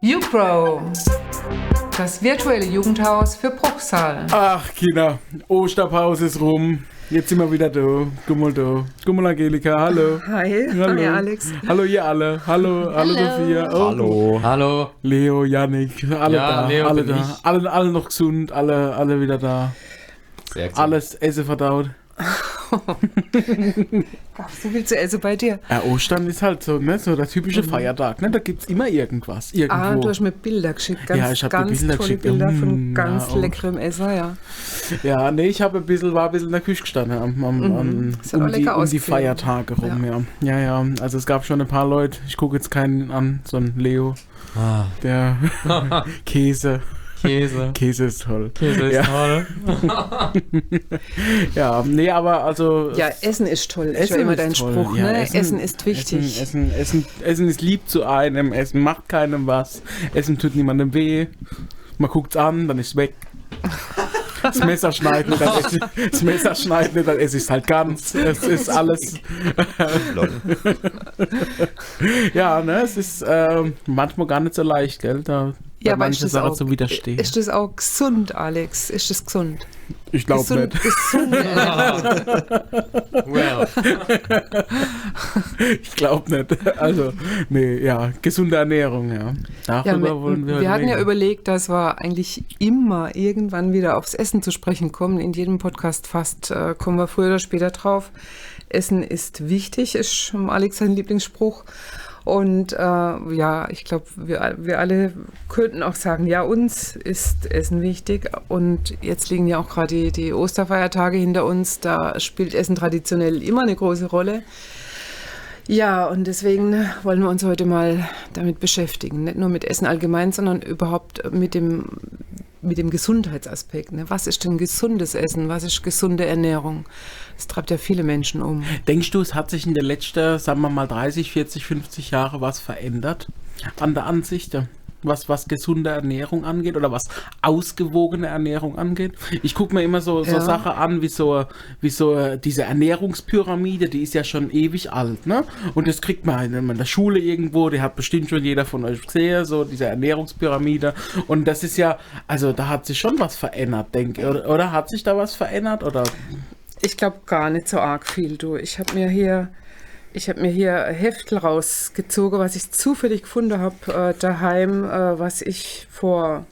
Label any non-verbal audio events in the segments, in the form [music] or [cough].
YouPro, das virtuelle Jugendhaus für Bruchsal. Ach, Kinder, Osterpause ist rum. Jetzt sind wir wieder da. Gummel da. Gummel Angelika, hallo. Hi, Hallo. hi Alex. Hallo ihr alle. Hallo, hallo Sophia. Oh. Hallo. Hallo. Leo, Yannick, alle Ja, da. Leo alle bin da. ich. Alle, alle noch gesund, alle, alle wieder da. Sehr gut. Alles Essen verdaut. [laughs] Gab so viel zu essen bei dir? Ja, Ostern ist halt so, ne, so der typische Feiertag, ne? Da gibt's immer irgendwas. Irgendwo. Ah, du hast mir Bilder geschickt. Ganz, Ja, ich hab dir ganz Bilder tolle geschickt. Bilder Mm, von ganz ja, leckerem Essen, ja. Ja, nee, ich habe ein bisschen, war ein bisschen in der Küche gestanden am, am, Mhm. am, um, die, um die. Feiertage rum, ja. ja. Ja, Also es gab schon ein paar Leute, ich gucke jetzt keinen an, so ein Leo, Ah, der [laughs] Käse. Käse. [laughs] Käse ist toll. Käse ist Ja. toll. [laughs] Ja, nee, aber also. Ja, Essen ist toll. ist Essen ja immer ist dein toll. Spruch, Ja, ne? Essen- Essen, ist wichtig. Essen, Essen, Essen, Essen ist lieb zu einem, Essen macht keinem was, Essen tut niemandem weh. Man guckt's an, dann ist es weg. Das Messer schneidet nicht, dann esse ich, das Messer schneidet nicht, dann esse ich es halt ganz. Es ist alles. [laughs] Ja, ne, es ist ähm, manchmal gar nicht so leicht, gell? Da ja, aber ist das, Sachen auch, zu widerstehen. ist das auch gesund, Alex? Ist das gesund? ich glaube gesund, nicht. Ernährung. [laughs] well. Ich glaube nicht. Also, nee, ja, gesunde Ernährung, ja. Ja, Darüber wir, wollen wir wir hatten ja reden. überlegt, dass wir eigentlich immer irgendwann wieder aufs Essen zu sprechen kommen. In jedem Podcast fast äh, kommen wir früher oder später drauf. Essen ist wichtig, ist Alex sein Lieblingsspruch. Und äh, ja, ich glaube, wir, wir alle könnten auch sagen, ja, uns ist Essen wichtig. Und jetzt liegen ja auch gerade die, die Osterfeiertage hinter uns. Da spielt Essen traditionell immer eine große Rolle. Ja, und deswegen wollen wir uns heute mal damit beschäftigen. Nicht nur mit Essen allgemein, sondern überhaupt mit dem, mit dem Gesundheitsaspekt. Ne? Was ist denn gesundes Essen? Was ist gesunde Ernährung? Das treibt ja viele Menschen um. Denkst du, es hat sich in den letzten, sagen wir mal, 30, 40, 50 Jahre was verändert an der Ansicht? Was, was gesunde Ernährung angeht oder was ausgewogene Ernährung angeht. Ich gucke mir immer so, so Ja. Sachen an, wie so, wie so diese Ernährungspyramide, die ist ja schon ewig alt, ne? Und das kriegt man in der Schule irgendwo, die hat bestimmt schon jeder von euch gesehen, so diese Ernährungspyramide. Und das ist ja, also da hat sich schon was verändert, denke ich. Oder, oder hat sich da was verändert? Oder Ich glaube gar nicht so arg viel, du. Ich habe mir hier, ich habe mir hier Heftel rausgezogen, was ich zufällig gefunden habe äh, daheim, äh, was ich vor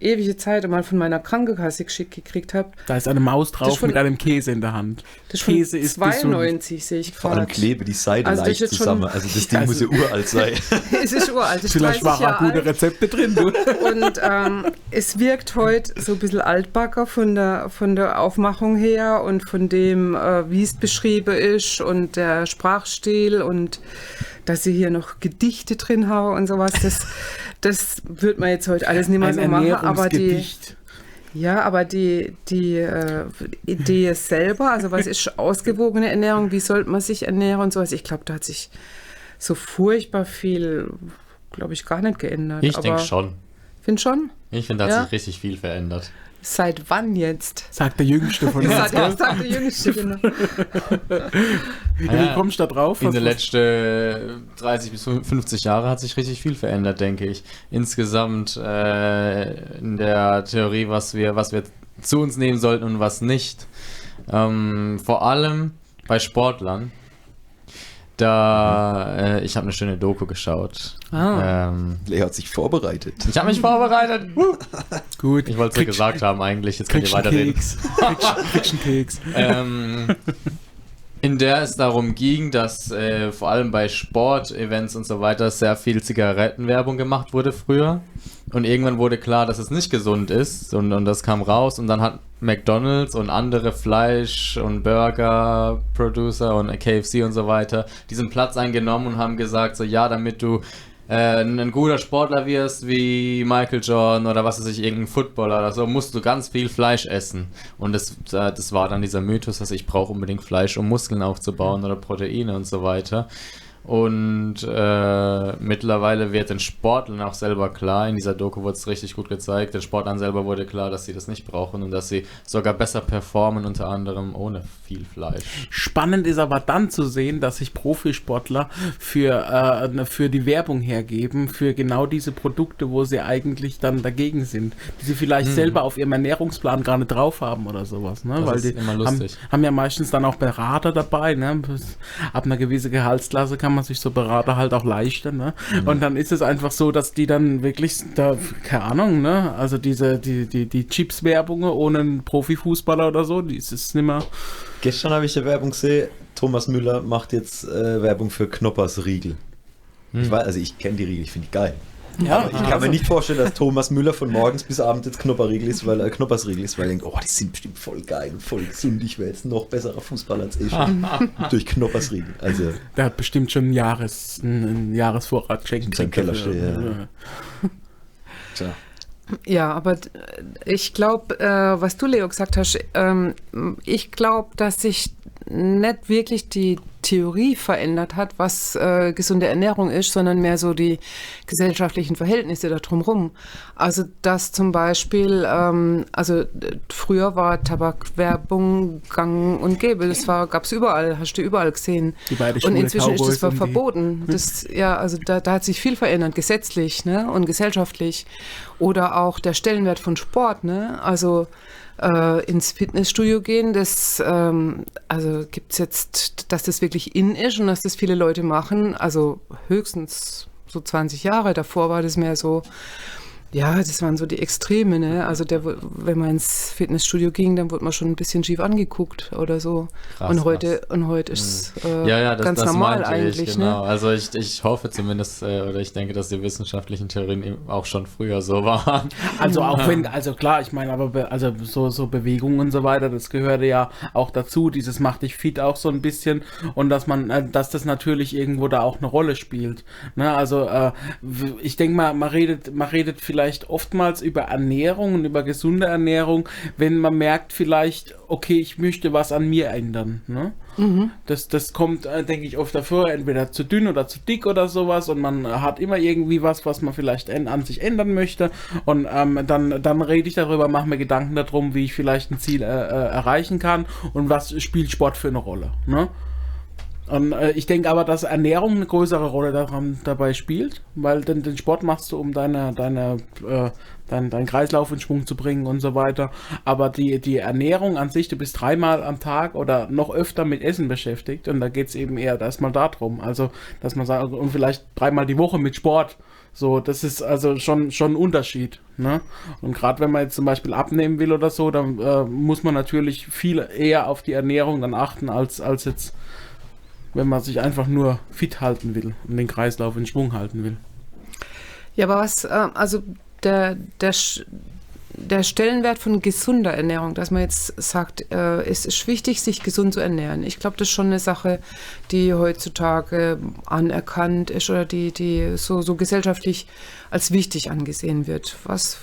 ewige Zeit mal von meiner Krankenkasse geschickt gekriegt habe. Da ist eine Maus drauf schon- mit einem Käse in der Hand. Das ist von Käse ist gesund. 92, sehe ich Vor allem gerade. klebe die Seite Also leicht zusammen. schon- Also das Ding Also- muss ja uralt sein. [laughs] [laughs] Es ist uralt, es Vielleicht 30 waren auch gute. Rezepte drin, du. Und ähm, es wirkt heute so ein bisschen altbacker von der, von der Aufmachung her und von dem, äh, wie es beschrieben ist und der Sprachstil und dass sie hier noch Gedichte drin haben und sowas. Das, das wird man jetzt heute alles nicht mehr Ein so machen. Aber die, ja, aber die, die äh, Idee selber, also was ist ausgewogene Ernährung, wie sollte man sich ernähren und sowas, ich glaube, da hat sich so furchtbar viel, glaube ich, gar nicht geändert. Ich denke schon. Find schon? Ich finde, da hat Ja? sich richtig viel verändert. Seit wann jetzt? Sagt der Jüngste von uns. Seit gell? Seit der Jüngste, genau. Wie Ja, kommst du da drauf? In den letzten 30 bis 50 Jahren hat sich richtig viel verändert, denke ich. Insgesamt äh, in der Theorie, was wir, was wir zu uns nehmen sollten und was nicht. Ähm, vor allem bei Sportlern. Da, äh, ich habe eine schöne Doku geschaut. Ah. Ähm, Leo hat sich vorbereitet. ich habe mich vorbereitet. Gut. Ich wollte es ja gesagt haben eigentlich. Jetzt könnt ihr weiterreden. Keks. Einen Keks. [laughs] ähm, in der es darum ging, dass äh, vor allem bei Sportevents und so weiter sehr viel Zigarettenwerbung gemacht wurde früher. Und irgendwann wurde klar, dass es nicht gesund ist. Und, und das kam raus. Und dann hat McDonald's und andere Fleisch- und Burger-Producer und KFC und so weiter diesen Platz eingenommen und haben gesagt, so ja, damit du äh, ein guter Sportler wirst wie Michael Jordan oder was weiß ich, irgendein Footballer oder so, musst du ganz viel Fleisch essen. Und das, äh, das war dann dieser Mythos, dass ich brauche unbedingt Fleisch, um Muskeln aufzubauen oder Proteine und so weiter. Und äh, mittlerweile wird den Sportlern auch selber klar, in dieser Doku wurde es richtig gut gezeigt, den Sportlern selber wurde klar, dass sie das nicht brauchen und dass sie sogar besser performen, unter anderem ohne viel Fleisch. Spannend ist aber dann zu sehen, dass sich Profisportler für, äh, für die Werbung hergeben, für genau diese Produkte, wo sie eigentlich dann dagegen sind, die sie vielleicht Mhm. selber auf ihrem Ernährungsplan gar nicht drauf haben oder sowas. Ne? Das Weil ist die immer haben, lustig. haben ja meistens dann auch Berater dabei. Ne? Ab einer gewissen Gehaltsklasse kann man sich so Berater halt auch leisten. Ne? Mhm. Und dann ist es einfach so, dass die dann wirklich da, keine Ahnung, ne? also diese, die, die, die Chips-Werbung ohne einen Profifußballer oder so, die ist es nicht mehr. Gestern habe ich eine Werbung gesehen. Thomas Müller macht jetzt äh, Werbung für Knoppers Riegel. Hm. Ich weiß, also ich kenne die Riegel, ich finde die geil. Ja, Aber ich kann mir nicht vorstellen, dass Thomas Müller von morgens bis abends jetzt Knopperriegel ist, weil er Knoppersriegel ist, weil er denkt, oh, die sind bestimmt voll geil voll gesund. Ich wäre jetzt noch besserer Fußballer als ich. [laughs] Durch Knoppersriegel. Also, Der hat bestimmt schon einen, Jahres, einen, Jahresvorrat geschenkt. In seinem Keller stehen, ja. tja. Ja, aber d- ich glaube, äh, was du, Leo, gesagt hast, ähm, ich glaube, dass sich nicht wirklich die Theorie verändert hat, was äh, gesunde Ernährung ist, sondern mehr so die gesellschaftlichen Verhältnisse da drumherum. Also dass zum Beispiel, ähm, also früher war Tabakwerbung gang und gäbe, das war, gab es überall, hast du überall gesehen. Die beiden Und inzwischen ist das Cowboys und die- verboten. Das, ja, also da, da hat sich viel verändert, gesetzlich ne? und gesellschaftlich. Oder auch der Stellenwert von Sport. Ne? Also äh, ins Fitnessstudio gehen, das ähm, also gibt es jetzt, dass das wirklich in ist und dass das viele Leute machen. Also höchstens so 20 Jahre davor war das mehr so. Ja, das waren so die Extreme, ne? Also der, wenn man ins Fitnessstudio ging, dann wurde man schon ein bisschen schief angeguckt oder so. Krass, und heute krass. und heute ist äh, Ja, ja, das, ganz das normal meinte eigentlich, ich, genau. ne? Also ich, ich hoffe zumindest, äh, oder ich denke, dass die wissenschaftlichen Theorien eben auch schon früher so [laughs] waren. Also auch wenn, also klar, ich meine, aber be, also so, so Bewegungen und so weiter, das gehörte ja auch dazu, dieses macht dich fit auch so ein bisschen und dass man, äh, dass das natürlich irgendwo da auch eine Rolle spielt. Ne? Also äh, w- ich denke mal, man redet, man redet vielleicht oftmals über Ernährung und über gesunde Ernährung, wenn man merkt vielleicht, okay, ich möchte was an mir ändern. Ne? Das, das kommt, äh, denke ich, oft davor, entweder zu dünn oder zu dick oder sowas und man hat immer irgendwie was, was man vielleicht an sich ändern möchte und ähm, dann, dann rede ich darüber, mache mir Gedanken darum, wie ich vielleicht ein Ziel äh, äh, erreichen kann und was spielt Sport für eine Rolle. Ne? Und, äh, ich denke aber, dass Ernährung eine größere Rolle daran, dabei spielt, weil den, den Sport machst du, um deine, deine, äh, dein, deinen Kreislauf in Schwung zu bringen und so weiter. Aber die, die Ernährung an sich, du bist dreimal am Tag oder noch öfter mit Essen beschäftigt und da geht es eben eher erstmal darum. Also, dass man sagt, und vielleicht dreimal die Woche mit Sport. So, das ist also schon, schon ein Unterschied. Ne? Und gerade wenn man jetzt zum Beispiel abnehmen will oder so, dann äh, muss man natürlich viel eher auf die Ernährung dann achten, als, als jetzt wenn man sich einfach nur fit halten will und den Kreislauf in Schwung halten will. Ja, aber was, äh, also der, der, der Stellenwert von gesunder Ernährung, dass man jetzt sagt, äh, es ist wichtig, sich gesund zu ernähren. Ich glaube, das ist schon eine Sache, die heutzutage anerkannt ist oder die, die so, so gesellschaftlich als wichtig angesehen wird. Was,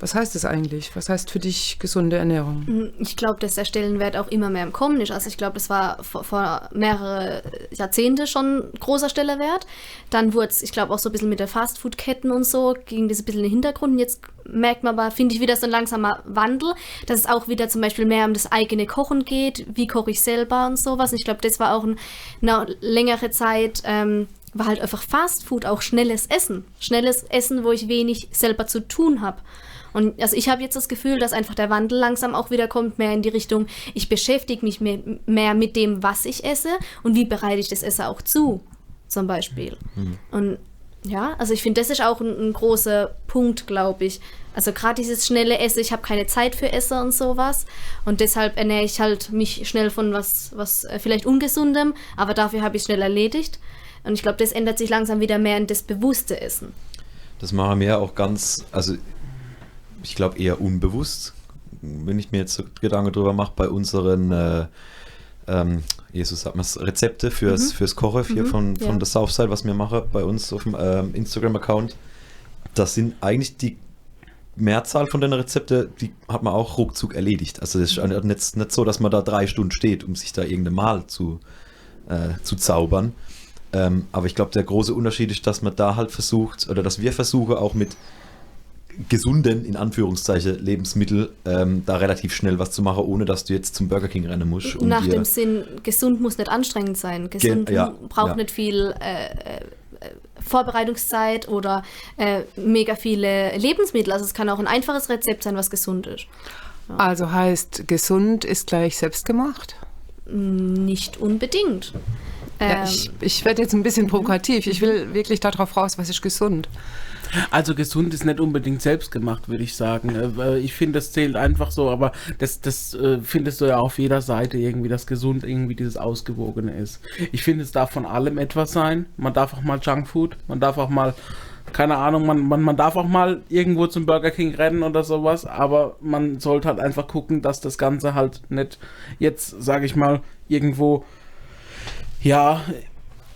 was heißt das eigentlich? Was heißt für dich gesunde Ernährung? Ich glaube, dass der Stellenwert auch immer mehr im Kommen ist. Also ich glaube, das war vor, vor mehrere Jahrzehnte schon großer Stellenwert. Dann wurde es, ich glaube, auch so ein bisschen mit der Fastfood-Ketten und so, ging das ein bisschen in den Hintergrund. Und jetzt merkt man aber, finde ich, wieder so ein langsamer Wandel, dass es auch wieder zum Beispiel mehr um das eigene Kochen geht. Wie koche ich selber und sowas. Und ich glaube, das war auch ein, eine längere Zeit... Ähm, war halt einfach Fastfood, auch schnelles Essen. Schnelles Essen, wo ich wenig selber zu tun habe. Und also ich habe jetzt das Gefühl, dass einfach der Wandel langsam auch wieder kommt, mehr in die Richtung, ich beschäftige mich mehr, mehr mit dem, was ich esse und wie bereite ich das Essen auch zu, zum Beispiel. Und ja, also ich finde, das ist auch ein, ein großer Punkt, glaube ich. Also gerade dieses schnelle Essen, ich habe keine Zeit für Essen und sowas. Und deshalb ernähre ich halt mich schnell von was, was äh, vielleicht ungesundem, aber dafür habe ich schnell erledigt. Und ich glaube, das ändert sich langsam wieder mehr in das bewusste Essen. Das machen wir auch ganz, also ich glaube eher unbewusst, wenn ich mir jetzt so Gedanken drüber mache, bei unseren äh, ähm, Jesus sagt man Rezepte fürs, fürs Kochen hier von, von ja. der Southside, was wir machen bei uns auf dem ähm, Instagram-Account. Das sind eigentlich die Mehrzahl von den Rezepte, die hat man auch ruckzuck erledigt. Also es ist nicht, nicht so, dass man da drei Stunden steht, um sich da irgendeine Mal zu, äh, zu zaubern. Ähm, aber ich glaube, der große Unterschied ist, dass man da halt versucht, oder dass wir versuchen, auch mit gesunden, in Anführungszeichen, Lebensmittel ähm, da relativ schnell was zu machen, ohne dass du jetzt zum Burger King rennen musst. und Nach dem Sinn, gesund muss nicht anstrengend sein. Gesund ja, braucht ja. nicht viel äh, äh, Vorbereitungszeit oder äh, mega viele Lebensmittel. Also es kann auch ein einfaches Rezept sein, was gesund ist. Also heißt, gesund ist gleich selbstgemacht? Nicht unbedingt. Ja, Ähm, ich ich werde jetzt ein bisschen provokativ. Ich will wirklich darauf raus, was ist gesund. Also gesund ist nicht unbedingt selbst gemacht, würde ich sagen. Äh, Ich finde, das zählt einfach so, aber das, das äh, findest du ja auf jeder Seite irgendwie, dass gesund irgendwie dieses Ausgewogene ist. Ich finde, es darf von allem etwas sein. Man darf auch mal Junkfood, man darf auch mal, keine Ahnung, man, man, man darf auch mal irgendwo zum Burger King rennen oder sowas, aber man sollte halt einfach gucken, dass das Ganze halt nicht jetzt, sage ich mal, irgendwo ja,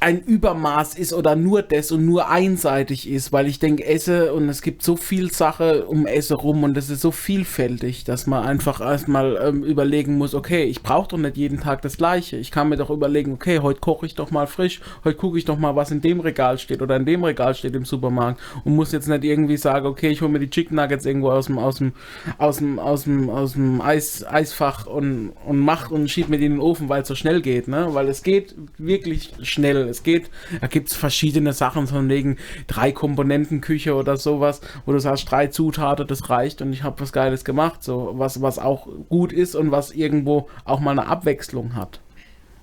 ein Übermaß ist oder nur das und nur einseitig ist, weil ich denke, Esse und es gibt so viel Sache um Esse rum und es ist so vielfältig, dass man einfach erstmal ähm, überlegen muss, okay, ich brauche doch nicht jeden Tag das gleiche. Ich kann mir doch überlegen, okay, heute koche ich doch mal frisch, heute gucke ich doch mal, was in dem Regal steht oder in dem Regal steht im Supermarkt und muss jetzt nicht irgendwie sagen, okay, ich hole mir die Chicken Nuggets irgendwo aus dem aus dem aus dem aus dem aus dem Eis, Eisfach und und mach und schieb mir die in den Ofen, weil es so schnell geht, ne? Weil es geht wirklich schnell. Es geht, da gibt es verschiedene Sachen, von wegen drei Komponenten Küche oder sowas, wo du sagst, drei Zutaten, das reicht und ich habe was Geiles gemacht, so was, was auch gut ist und was irgendwo auch mal eine Abwechslung hat.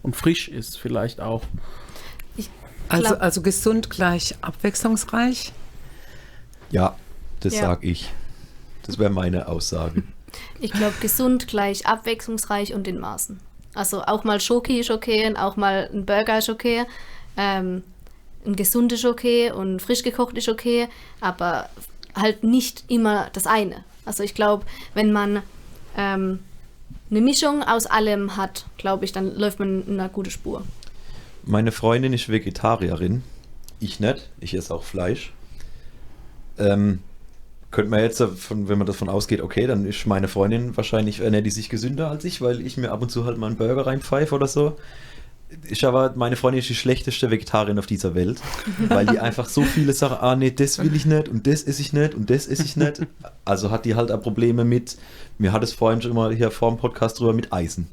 Und frisch ist vielleicht auch. Also, also gesund gleich abwechslungsreich. Ja, das Ja. sag ich. Das wäre meine Aussage. Ich glaube, gesund gleich abwechslungsreich und in Maßen. Also auch mal Schoki ist okay und auch mal ein Burger ist okay. Ähm, ein gesund ist okay und frisch gekocht ist okay, aber halt nicht immer das eine. Also ich glaube, wenn man ähm, eine Mischung aus allem hat, glaube ich, dann läuft man in einer guten Spur. Meine Freundin ist Vegetarierin. Ich nicht. Ich esse auch Fleisch. Ähm, könnte man jetzt, davon, wenn man davon ausgeht, okay, dann ist meine Freundin wahrscheinlich, ernährt die sich gesünder als ich, weil ich mir ab und zu halt mal einen Burger reinpfeife oder so. Ich aber, meine Freundin ist die schlechteste Vegetarierin auf dieser Welt, weil die einfach so viele Sachen, ah nee, das will ich nicht und das esse ich nicht und das esse ich nicht. Also hat die halt auch Probleme mit, mir hat es vorhin schon mal hier vor dem Podcast drüber, mit Eisen.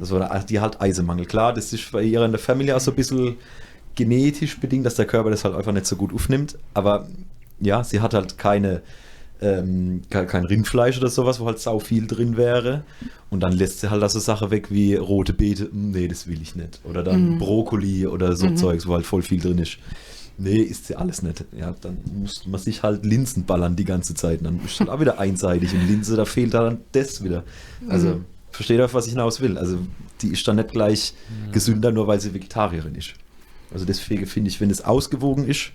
Das war da- die halt Eisenmangel. Klar, das ist bei ihr in der Familie auch so ein bisschen genetisch bedingt, dass der Körper das halt einfach nicht so gut aufnimmt. Aber ja, sie hat halt keine, ähm, ke- kein Rindfleisch oder sowas, wo halt sau viel drin wäre. Und dann lässt sie halt also Sachen weg wie rote Beete, "Mm, nee, das will ich nicht. Oder dann Brokkoli oder so Zeugs, wo halt voll viel drin ist. Nee, isst sie alles nicht. Ja, dann muss man sich halt Linsen ballern die ganze Zeit. Dann ist halt auch wieder einseitig. Und Linse, da fehlt dann das wieder. Also, versteht ihr, auf was ich hinaus will? Also, die ist dann nicht gleich gesünder, nur weil sie Vegetarierin ist. Also deswegen finde ich, wenn es ausgewogen ist,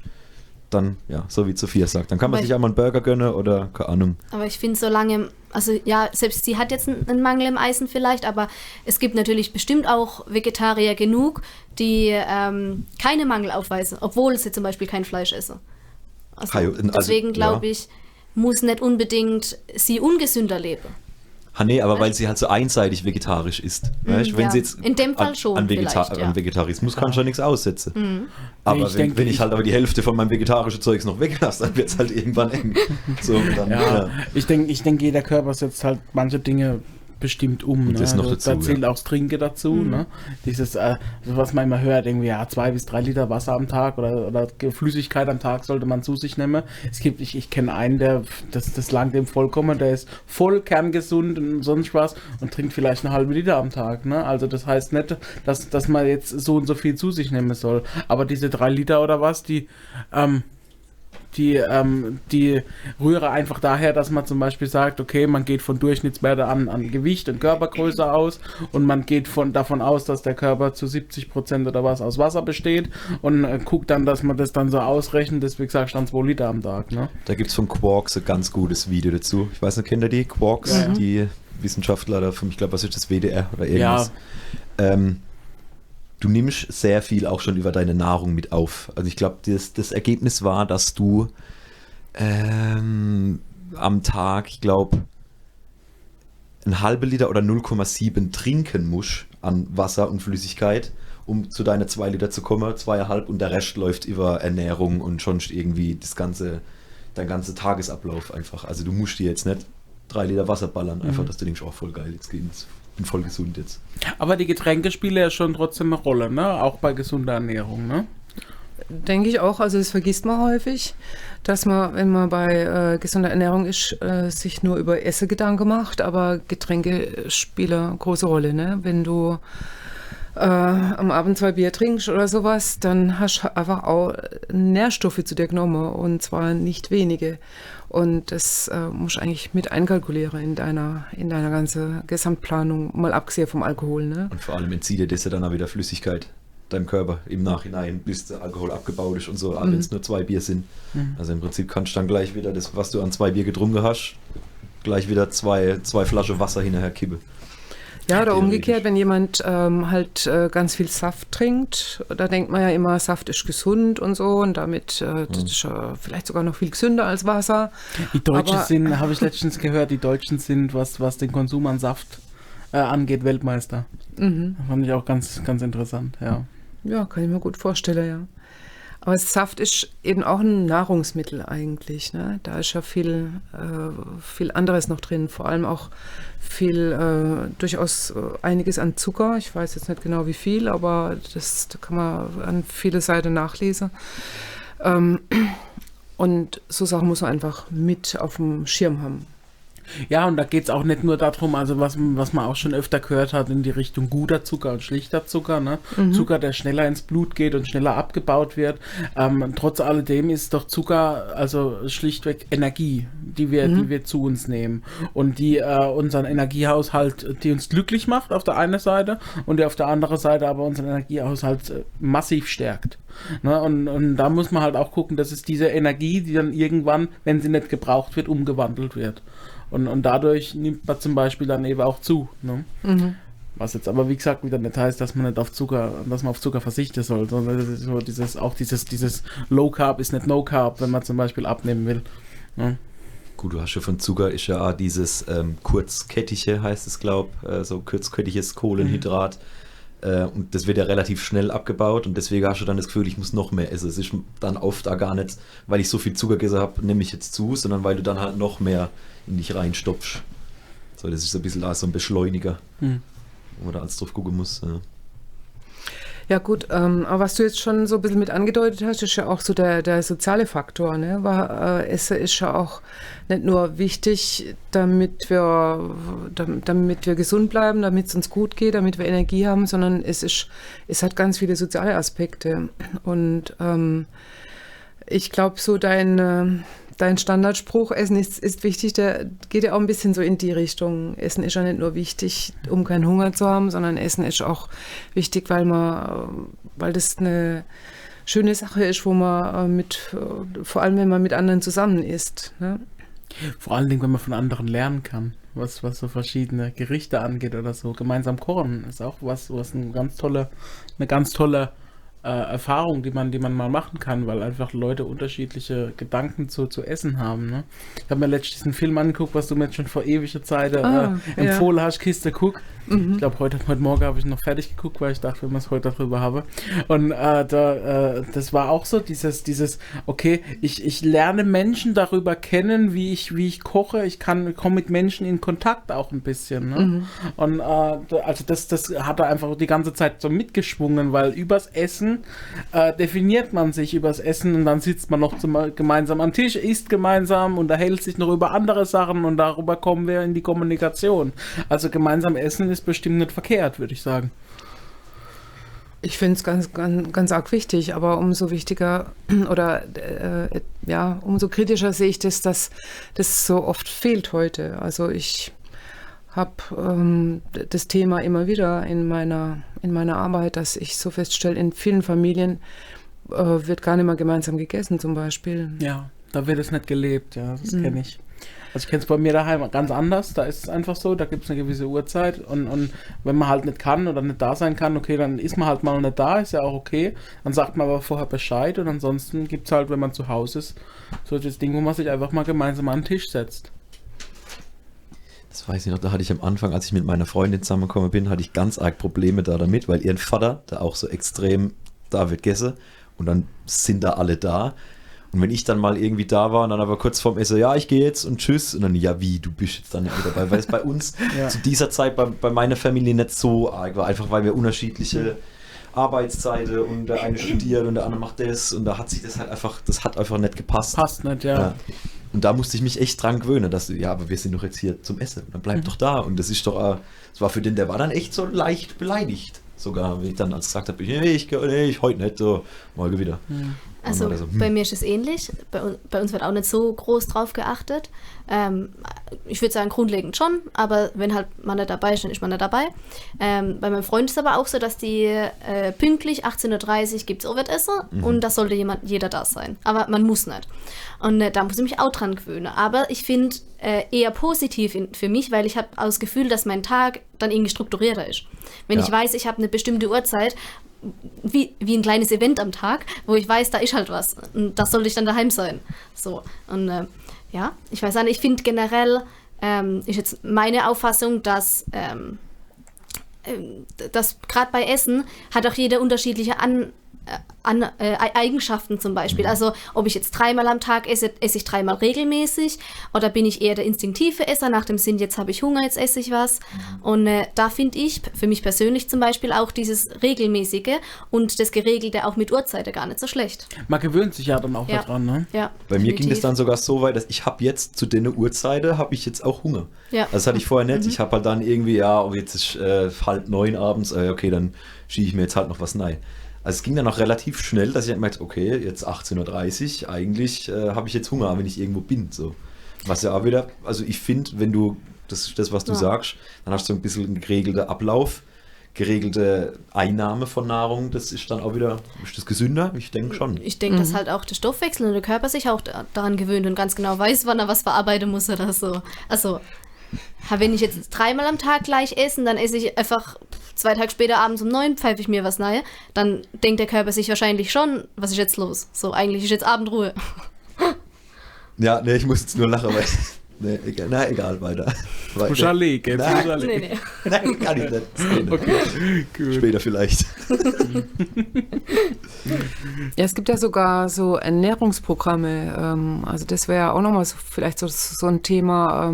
dann, ja, so wie Sophia sagt, dann kann man Aber sich ich- einmal einen Burger gönnen oder, keine Ahnung. Aber ich finde, solange, also ja, selbst sie hat jetzt einen, Mangel im Eisen vielleicht, aber es gibt natürlich bestimmt auch Vegetarier genug, die ähm, keine Mangel aufweisen, obwohl sie zum Beispiel kein Fleisch essen. Also, also, deswegen glaube ich, muss nicht unbedingt sie ungesünder leben. Ah nee, aber weil sie halt so einseitig vegetarisch ist. weißt? Wenn ja. sie jetzt In dem Fall an, schon an, Vegeta vielleicht, ja. an Vegetarismus kann schon nichts aussetzen. Aber Nee, ich wenn, denke, wenn ich ich- halt aber die Hälfte von meinem vegetarischen Zeugs noch weglasse, dann wird es halt irgendwann eng. [laughs] So, dann, Ja, ja. ich denke, ich denk, jeder Körper setzt halt manche Dinge bestimmt um. Und Ne? das noch Also, dazu, da zählt ja. auch das Trinken dazu. Ne? Dieses, äh, was man immer hört, irgendwie, ja, zwei bis drei Liter Wasser am Tag oder, oder Flüssigkeit am Tag sollte man zu sich nehmen. Es gibt, ich, ich kenne einen, der, das, das langt dem vollkommen, der ist voll kerngesund und sonst was und trinkt vielleicht eine halbe Liter am Tag. Ne? Also das heißt nicht, dass, dass man jetzt so und so viel zu sich nehmen soll. Aber diese drei Liter oder was, die, ähm, die, ähm, die rühre einfach daher, dass man zum Beispiel sagt, okay, man geht von Durchschnittswerte an, an Gewicht und Körpergröße aus und man geht von, davon aus, dass der Körper zu 70% oder was aus Wasser besteht und äh, guckt dann, dass man das dann so ausrechnet, deswegen sagst du dann 2 Liter am Tag. Ne? Da gibt es von Quarks ein ganz gutes Video dazu. Ich weiß nicht, kennt ihr die? Quarks, Ja. die Wissenschaftler da ich glaube, was ist das, WDR oder irgendwas. Ähm, du nimmst sehr viel auch schon über deine Nahrung mit auf. Also ich glaube, das, das Ergebnis war, dass du ähm, am Tag, ich glaube, ein halbe Liter oder 0,7 trinken musst an Wasser und Flüssigkeit um zu deiner zwei Liter zu kommen, zweieinhalb und der Rest läuft über Ernährung und schon irgendwie das ganze, dein ganzer Tagesablauf einfach. Also du musst dir jetzt nicht drei Liter Wasser ballern, einfach, dass du denkst, oh voll geil, jetzt geht's. Bin voll gesund jetzt. Aber die Getränke spielen ja schon trotzdem eine Rolle, ne? Auch bei gesunder Ernährung, ne? Denke ich auch. Also das vergisst man häufig, dass man, wenn man bei äh, gesunder Ernährung ist, äh, sich nur über Essen Gedanken macht, aber Getränke spielen eine große Rolle. Ne? Wenn du äh, am Abend zwei Bier trinkst oder sowas, dann hast du einfach auch Nährstoffe zu dir genommen und zwar nicht wenige. Und das äh, musst du eigentlich mit einkalkulieren in deiner, in deiner ganzen Gesamtplanung, mal abgesehen vom Alkohol. Ne? Und vor allem entzieht dir das ja dann auch wieder Flüssigkeit deinem Körper im Nachhinein, bis der Alkohol abgebaut ist und so, mhm. wenn es nur zwei Bier sind. Mhm. Also im Prinzip kannst du dann gleich wieder das, was du an zwei Bier getrunken hast, gleich wieder zwei, zwei Flaschen Wasser hinterher kippen. Ja, oder umgekehrt, wenn jemand ähm, halt äh, ganz viel Saft trinkt, da denkt man ja immer, Saft ist gesund und so und damit äh, das ist äh, vielleicht sogar noch viel gesünder als Wasser. Die Deutschen Aber, sind, habe ich letztens gehört, die Deutschen sind, was, was den Konsum an Saft äh, angeht, Weltmeister. Mhm. Fand ich auch ganz, ganz interessant, ja. Ja, kann ich mir gut vorstellen, ja. Aber Saft ist eben auch ein Nahrungsmittel eigentlich. Ne? Da ist ja viel, äh, viel anderes noch drin, vor allem auch viel, äh, durchaus äh, einiges an Zucker. Ich weiß jetzt nicht genau wie viel, aber das da kann man an viele Seiten nachlesen. Ähm, [clears throat] und so Sachen muss man einfach mit auf dem Schirm haben. Ja, und da geht es auch nicht nur darum, also was, was man auch schon öfter gehört hat, in die Richtung guter Zucker und schlichter Zucker, ne? Mhm. Zucker, der schneller ins Blut geht und schneller abgebaut wird. Ähm, trotz alledem ist doch Zucker also schlichtweg Energie, die wir, mhm. die wir zu uns nehmen und die äh, unseren Energiehaushalt, die uns glücklich macht auf der einen Seite und die auf der anderen Seite aber unseren Energiehaushalt äh, massiv stärkt. Ne? Und, und da muss man halt auch gucken, dass es diese Energie, die dann irgendwann, wenn sie nicht gebraucht wird, umgewandelt wird. Und, und dadurch nimmt man zum Beispiel dann eben auch zu. Ne? Mhm. Was jetzt aber wie gesagt wieder nicht heißt, dass man nicht auf Zucker, dass man auf Zucker verzichten soll, sondern das ist so dieses, auch dieses, dieses Low Carb ist nicht No Carb, wenn man zum Beispiel abnehmen will. Ne? Gut, du hast ja von Zucker ist ja dieses ähm, kurzkettige, heißt es, glaube äh, so kurzkettiges Kohlenhydrat. Mhm. Äh, und das wird ja relativ schnell abgebaut und deswegen hast du dann das Gefühl, ich muss noch mehr essen. Es ist dann oft auch gar nicht, weil ich so viel Zucker gegessen habe, nehme ich jetzt zu, sondern weil du dann halt noch mehr in dich reinstopfst. So, das ist so ein bisschen so ein Beschleuniger, hm. wo man da alles drauf gucken muss. Ja. Ja gut, ähm, aber was du jetzt schon so ein bisschen mit angedeutet hast, ist ja auch so der, der soziale Faktor. Ne? Weil, äh, Essen ist ja auch nicht nur wichtig, damit wir, damit wir gesund bleiben, damit es uns gut geht, damit wir Energie haben, sondern es, ist, es hat ganz viele soziale Aspekte. Und ähm, ich glaube, so dein, dein Standardspruch, Essen ist, ist wichtig, der geht ja auch ein bisschen so in die Richtung. Essen ist ja nicht nur wichtig, um keinen Hunger zu haben, sondern Essen ist auch wichtig, weil man, weil das eine schöne Sache ist, wo man äh, mit, äh, vor allem wenn man mit anderen zusammen isst. Ne? Vor allen Dingen, wenn man von anderen lernen kann, was, was so verschiedene Gerichte angeht oder so. Gemeinsam kochen ist auch was, was eine ganz tolle, eine ganz tolle äh, Erfahrung, die man, die man mal machen kann, weil einfach Leute unterschiedliche Gedanken zu, zu essen haben. Ne? Ich habe mir letztens diesen Film angeguckt, was du mir jetzt schon vor ewiger Zeit äh, ah, empfohlen ja. hast, Kiste Cook. Mhm. Ich glaube, heute, heute Morgen habe ich noch fertig geguckt, weil ich dachte, wenn man es heute darüber habe. Und äh, da, äh, das war auch so dieses, dieses, okay, ich, ich lerne Menschen darüber kennen, wie ich, wie ich koche. Ich kann komme mit Menschen in Kontakt auch ein bisschen. Ne? Mhm. Und äh, also das, das hat er einfach die ganze Zeit so mitgeschwungen, weil übers Essen äh, definiert man sich übers Essen und dann sitzt man noch zum, gemeinsam am Tisch, isst gemeinsam, unterhält sich noch über andere Sachen und darüber kommen wir in die Kommunikation. Also gemeinsam essen ist bestimmt nicht verkehrt, würde ich sagen. Ich finde es ganz, ganz, ganz arg wichtig, aber umso wichtiger [clears throat] oder äh, ja, umso kritischer sehe ich das, dass das so oft fehlt heute. Also ich habe ähm, das Thema immer wieder in meiner, in meiner Arbeit, dass ich so feststelle, in vielen Familien äh, wird gar nicht mehr gemeinsam gegessen zum Beispiel. Ja, da wird es nicht gelebt, ja, das mhm. kenne ich. Also ich kenne es bei mir daheim ganz anders. Da ist es einfach so, da gibt es eine gewisse Uhrzeit und, und wenn man halt nicht kann oder nicht da sein kann, okay, dann ist man halt mal nicht da, ist ja auch okay. Dann sagt man aber vorher Bescheid und ansonsten gibt es halt, wenn man zu Hause ist, so das Ding, wo man sich einfach mal gemeinsam an den Tisch setzt. Das weiß ich noch, da hatte ich am Anfang, als ich mit meiner Freundin zusammengekommen bin, hatte ich ganz arg Probleme da damit, weil ihren Vater, der auch so extrem da wird Gäste und dann sind da alle da. Und wenn ich dann mal irgendwie da war und dann aber kurz vorm Essen, ja, ich gehe jetzt und tschüss. Und dann, ja, wie, du bist jetzt dann nicht mehr dabei. Weil es bei uns [laughs] Ja. zu dieser Zeit bei, bei meiner Familie nicht so arg war. Einfach weil wir unterschiedliche Arbeitszeiten und der eine studiert und der andere macht das. Und da hat sich das halt einfach, das hat einfach nicht gepasst. Passt nicht, ja. Ja. Und da musste ich mich echt dran gewöhnen, dass ja, aber wir sind doch jetzt hier zum Essen. Dann Mhm. bleib doch da. Und das ist doch, äh, das war für den, der war dann echt so leicht beleidigt. Sogar, wenn ich dann als gesagt habe, nee, ich, nee, ich heute nicht, so, morgen wieder. Also so, hm. bei mir ist es ähnlich. Bei, bei uns wird auch nicht so groß drauf geachtet. Ähm, ich würde sagen, grundlegend schon, aber wenn halt man nicht dabei ist, dann ist man nicht dabei. Ähm, bei meinem Freund ist es aber auch so, dass die äh, pünktlich 18.30 Uhr gibt es Overtessen Mhm. und da sollte jemand, jeder da sein. Aber man muss nicht. Und äh, da muss ich mich auch dran gewöhnen. Aber ich finde äh, eher positiv in, für mich, weil ich habe das Gefühl, dass mein Tag dann irgendwie strukturierter ist. Wenn Ja. ich weiß, ich habe eine bestimmte Uhrzeit, wie, wie ein kleines Event am Tag, wo ich weiß, da ist halt was. Und das sollte ich dann daheim sein. So. Und äh, ja, ich weiß nicht, ich finde generell, ähm, ist jetzt meine Auffassung, dass, ähm, ähm, dass gerade bei Essen hat auch jeder unterschiedliche An, äh, an, äh, Ei- Eigenschaften zum Beispiel. Also ob ich jetzt dreimal am Tag esse, esse ich dreimal regelmäßig oder bin ich eher der instinktive Esser nach dem Sinn, jetzt habe ich Hunger, jetzt esse ich was. Und äh, da finde ich für mich persönlich zum Beispiel auch dieses regelmäßige und das geregelte auch mit Uhrzeit gar nicht so schlecht. Man gewöhnt sich ja dann auch Ja. daran, ne? Ja, Bei mir ging das definitiv. dann sogar so weit, dass ich habe jetzt zu den Uhrzeiten, habe ich jetzt auch Hunger. Ja. Das hatte ich vorher nicht. Ich habe halt dann irgendwie, ja, oh, jetzt ist äh, halb neun abends, äh, okay, dann schiebe ich mir jetzt halt noch was rein. Also es ging dann auch relativ schnell, dass ich halt meinte, okay, jetzt 18.30 Uhr, eigentlich äh, habe ich jetzt Hunger, wenn ich irgendwo bin. So. Was ja auch wieder, also ich finde, wenn du, das ist das, was du Ja. sagst, dann hast du ein bisschen einen geregelten Ablauf, geregelte Einnahme von Nahrung, das ist dann auch wieder, ist das gesünder? Ich denke schon. Ich denke, dass halt auch der Stoffwechsel und der Körper sich auch da, daran gewöhnt und ganz genau weiß, wann er was verarbeiten muss oder so. Also, wenn ich jetzt dreimal am Tag gleich esse, dann esse ich einfach zwei Tage später abends um neun, pfeife ich mir was nahe, dann denkt der Körper sich wahrscheinlich schon, was ist jetzt los? So, eigentlich ist jetzt Abendruhe. [laughs] Ja, nee, ich muss jetzt nur lachen, weil. [laughs] Nee, egal, na, egal, weiter. weiter. Legen, jetzt Nein. ja nee, nee. [laughs] Nein, kann ich nicht. Nicht. Okay, gut. Später vielleicht. Ja, es gibt ja sogar so Ernährungsprogramme. Ähm, also das wäre ja auch nochmal so, vielleicht so, so ein Thema.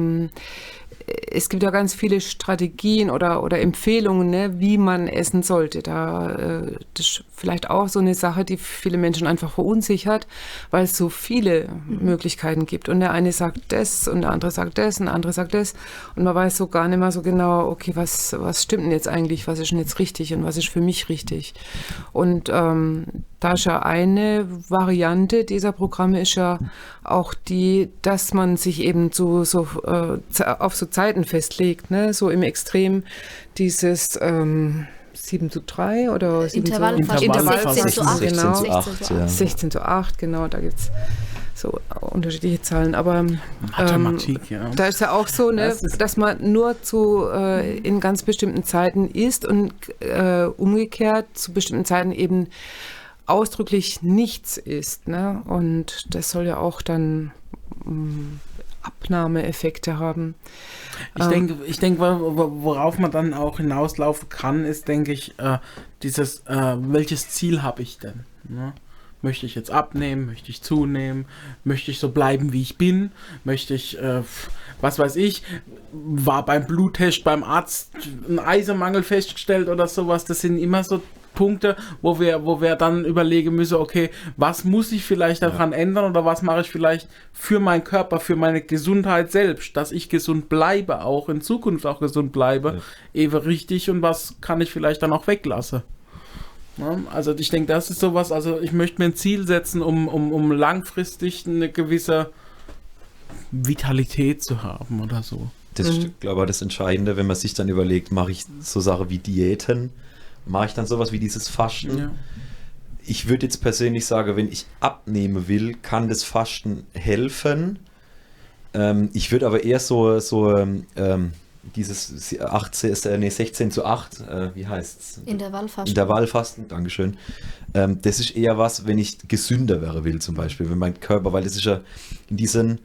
Es gibt ja ganz viele Strategien oder, oder Empfehlungen, ne, wie man essen sollte. Da, äh, das ist vielleicht auch so eine Sache, die viele Menschen einfach verunsichert, weil es so viele Möglichkeiten gibt. Und der eine sagt das und der andere sagt das und der andere sagt das. Und man weiß so gar nicht mehr so genau, okay, was, was stimmt denn jetzt eigentlich, was ist denn jetzt richtig und was ist für mich richtig. Und ähm, da ist ja eine Variante dieser Programme ist ja auch die, dass man sich eben so, so äh, auf so Zeiten festlegt, ne? so im Extrem dieses ähm, 7 zu 3 oder 7 Intervallfasten, zu, Intervallfasten, 16 zu 8. 16 genau. zu 8, 16 zu ja. 8. 16 zu 8, genau, da gibt es so unterschiedliche Zahlen. Aber ähm, Mathematik, ja. da ist ja auch so, ne, Das ist- dass man nur zu äh, in ganz bestimmten Zeiten isst und äh, umgekehrt zu bestimmten Zeiten eben ausdrücklich nichts isst. Ne? Und das soll ja auch dann mh, Abnahmeeffekte haben. Ich Ähm, denke, ich denke, wo- wo- worauf man dann auch hinauslaufen kann, ist, denke ich, äh, dieses, äh, welches Ziel habe ich denn? Ne? Möchte ich jetzt abnehmen? Möchte ich zunehmen? Möchte ich so bleiben, wie ich bin? Möchte ich, äh, was weiß ich, war beim Bluttest beim Arzt ein Eisenmangel festgestellt oder sowas? Das sind immer so Punkte, wo wir, wo wir dann überlegen müssen, okay, was muss ich vielleicht daran ändern oder was mache ich vielleicht für meinen Körper, für meine Gesundheit selbst, dass ich gesund bleibe, auch in Zukunft auch gesund bleibe, eben richtig und was kann ich vielleicht dann auch weglassen. Also ich denke, das ist sowas, also ich möchte mir ein Ziel setzen, um, um, um langfristig eine gewisse Vitalität zu haben oder so. Das ist, glaube ich, das Entscheidende, wenn man sich dann überlegt, mache ich so Sachen wie Diäten, mache ich dann sowas wie dieses Fasten. Ja. Ich würde jetzt persönlich sagen, wenn ich abnehmen will, kann das Fasten helfen. Ähm, ich würde aber eher so, so ähm, dieses 18, äh, nee, 16 zu 8, äh, wie heißt es? Intervallfasten. Intervallfasten, Dankeschön. Ähm, das ist eher was, wenn ich gesünder wäre will, zum Beispiel, wenn mein Körper, weil das ist ja in diesen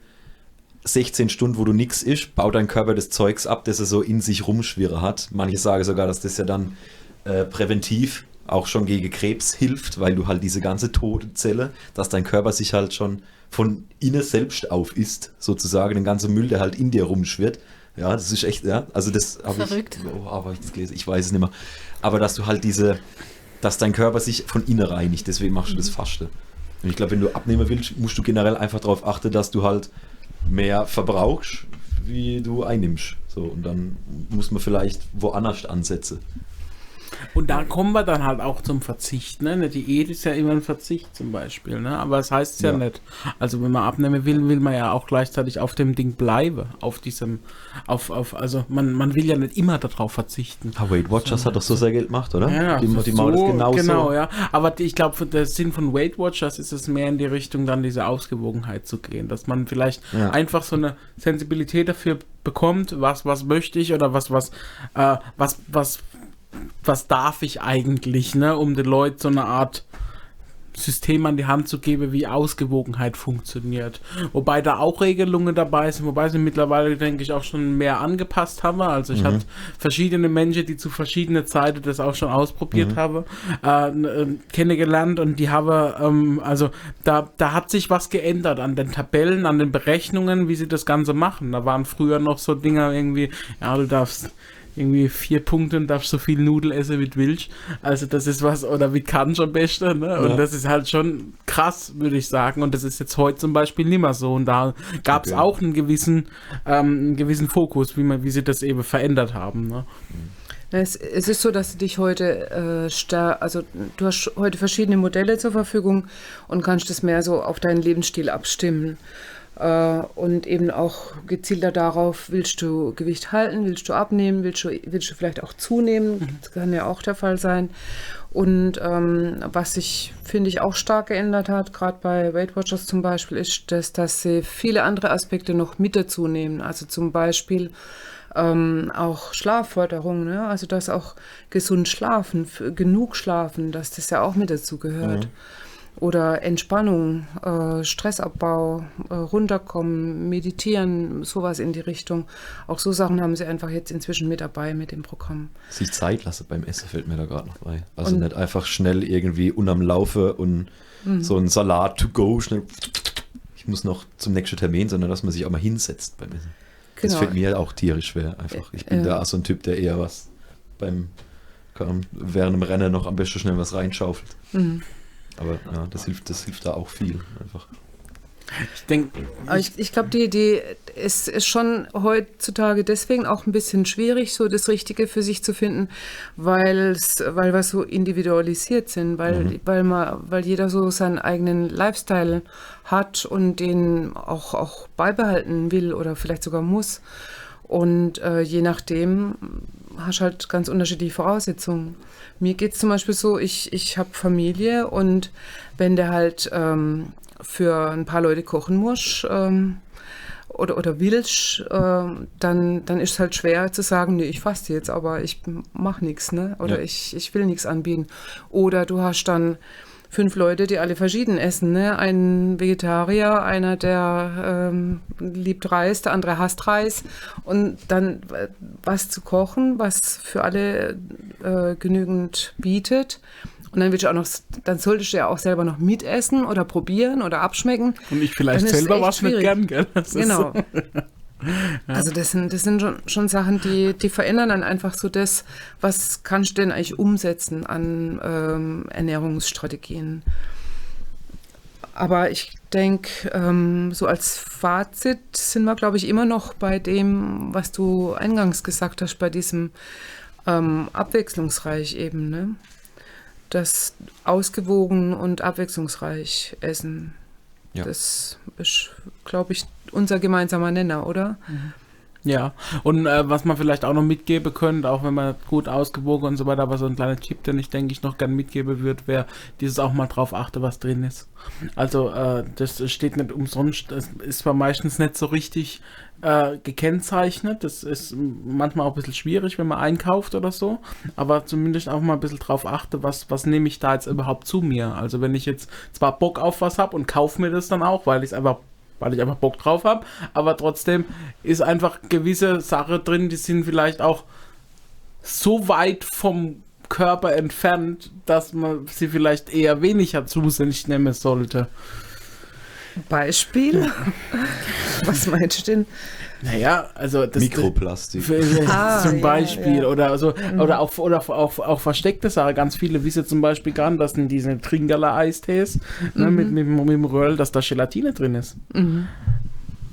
16 Stunden, wo du nichts isst, baut dein Körper das Zeugs ab, das er so in sich rumschwirre hat. Manche sagen sogar, dass das ja dann äh, präventiv auch schon gegen Krebs hilft, weil du halt diese ganze tote Zelle, dass dein Körper sich halt schon von innen selbst auf isst, sozusagen, den ganzen Müll, der halt in dir rumschwirrt. Ja, das ist echt, ja, also das habe ich, Verrückt. oh, aber ich das gelesen, ich weiß es nicht mehr. Aber dass du halt diese, dass dein Körper sich von innen reinigt, deswegen machst du das Faste. Und ich glaube, wenn du abnehmen willst, musst du generell einfach darauf achten, dass du halt mehr verbrauchst, wie du einnimmst. So, und dann muss man vielleicht woanders ansetzen. Und da kommen wir dann halt auch zum Verzicht. Ne? Eine Diät ist ja immer ein Verzicht zum Beispiel. Ne? Aber das heißt ja, Ja. nicht. Also wenn man abnehmen will, will man ja auch gleichzeitig auf dem Ding bleiben. Auf diesem, auf, auf, also man, man will ja nicht immer darauf verzichten. Ah, Weight Watchers hat doch so sehr Geld gemacht, oder? Ja, die, die so, das genauso. Genau, ja. Aber ich glaube, der Sinn von Weight Watchers ist es mehr in die Richtung, dann diese Ausgewogenheit zu gehen. Dass man vielleicht Ja. einfach so eine Sensibilität dafür bekommt, was, was möchte ich oder was, was, äh, was, was, was darf ich eigentlich, ne, um den Leuten so eine Art System an die Hand zu geben, wie Ausgewogenheit funktioniert. Wobei da auch Regelungen dabei sind, wobei sie mittlerweile, denke ich, auch schon mehr angepasst haben. Also ich Mhm. hatte verschiedene Menschen, die zu verschiedenen Zeiten das auch schon ausprobiert Mhm. haben, äh, n- äh, kennengelernt und die haben, ähm, also da, da hat sich was geändert an den Tabellen, an den Berechnungen, wie sie das Ganze machen. Da waren früher noch so Dinger irgendwie, ja, du darfst irgendwie vier Punkte und darfst so viel Nudel essen wie du willst. Also das ist was, oder wie kannst am besten, ne? Und Ja. das ist halt schon krass, würde ich sagen. Und das ist jetzt heute zum Beispiel nicht mehr so. Und da gab es Okay. auch einen gewissen, ähm, einen gewissen Fokus, wie man, wie sie das eben verändert haben. Ne? Es, es ist so, dass du dich heute äh, star also du hast heute verschiedene Modelle zur Verfügung und kannst das mehr so auf deinen Lebensstil abstimmen. Äh, und eben auch gezielter darauf, willst du Gewicht halten, willst du abnehmen, willst du, willst du vielleicht auch zunehmen, das kann ja auch der Fall sein. Und ähm, was sich, finde ich, auch stark geändert hat, gerade bei Weight Watchers zum Beispiel, ist, dass, dass sie viele andere Aspekte noch mit dazu nehmen. Also zum Beispiel ähm, auch Schlafförderung, ne? also dass auch gesund schlafen, genug schlafen, dass das ja auch mit dazu gehört. Oder Entspannung, äh, Stressabbau, äh, runterkommen, meditieren, sowas in die Richtung. Auch so Sachen haben sie einfach jetzt inzwischen mit dabei mit dem Programm. Sich Zeit lasse beim Essen fällt mir da gerade noch bei. Also Und- nicht einfach schnell irgendwie unterm Laufe und Mhm. so ein Salat to go, schnell. Ich muss noch zum nächsten Termin, sondern dass man sich auch mal hinsetzt beim Essen. Das Genau. fällt mir auch tierisch schwer. Einfach. Ich bin Ja. da so ein Typ, der eher was beim während dem Rennen noch am besten schnell was reinschaufelt. Mhm. Aber ja, das hilft, das hilft da auch viel. Einfach. Ich denke, ich, ich glaube, die Idee ist, ist schon heutzutage deswegen auch ein bisschen schwierig, so das Richtige für sich zu finden, weil wir so individualisiert sind, weil, weil, man, weil jeder so seinen eigenen Lifestyle hat und den auch, auch beibehalten will oder vielleicht sogar muss. Und äh, je nachdem hast du halt ganz unterschiedliche Voraussetzungen. Mir geht es zum Beispiel so, ich, ich habe Familie und wenn der halt ähm, für ein paar Leute kochen muss ähm, oder, oder willst, ähm, dann, dann ist es halt schwer zu sagen, nee, ich faste jetzt, aber ich mache nichts, ne? Oder Ja. ich, ich will nichts anbieten. Oder du hast dann fünf Leute, die alle verschieden essen. Ne? Ein Vegetarier, einer, der ähm, liebt Reis, der andere hasst Reis. Und dann äh, was zu kochen, was für alle äh, genügend bietet. Und dann willst du auch noch, dann solltest du ja auch selber noch mitessen oder probieren oder abschmecken. und ich vielleicht selber was nicht gern, gell? Das Genau. so. [laughs] Also das sind, das sind schon, schon Sachen, die, die verändern dann einfach so das, was kannst du denn eigentlich umsetzen an ähm, Ernährungsstrategien. Aber ich denke, ähm, so als Fazit sind wir, glaube ich, immer noch bei dem, was du eingangs gesagt hast, bei diesem ähm, abwechslungsreich eben, ne? Das ausgewogen und abwechslungsreich essen. Ja. Das ist, glaube ich, unser gemeinsamer Nenner, oder? Ja, und äh, was man vielleicht auch noch mitgeben könnte, auch wenn man gut ausgewogen und so weiter, aber so ein kleiner Tipp, den ich denke ich noch gern mitgeben würde, wäre dieses auch mal drauf achte, was drin ist. Also äh, das steht nicht umsonst, das ist zwar meistens nicht so richtig äh, gekennzeichnet, das ist manchmal auch ein bisschen schwierig, wenn man einkauft oder so, aber zumindest auch mal ein bisschen drauf achte, was, was nehme ich da jetzt überhaupt zu mir. Also wenn ich jetzt zwar Bock auf was habe und kaufe mir das dann auch, weil ich es einfach weil ich einfach Bock drauf habe. Aber trotzdem ist einfach gewisse Sachen drin, die sind vielleicht auch so weit vom Körper entfernt, dass man sie vielleicht eher weniger zu sich nehmen sollte. Beispiel? [laughs] Was meinst du denn? Naja, also das Mikroplastik. Ah, [laughs] zum ja, Beispiel ja. oder so oder auch oder auch, auch versteckte Sachen. Ganz viele wissen zum Beispiel gar nicht, dass in diesen Trinkerler Eistees ne, mit, mit, mit dem Röhrl, dass da Gelatine drin ist.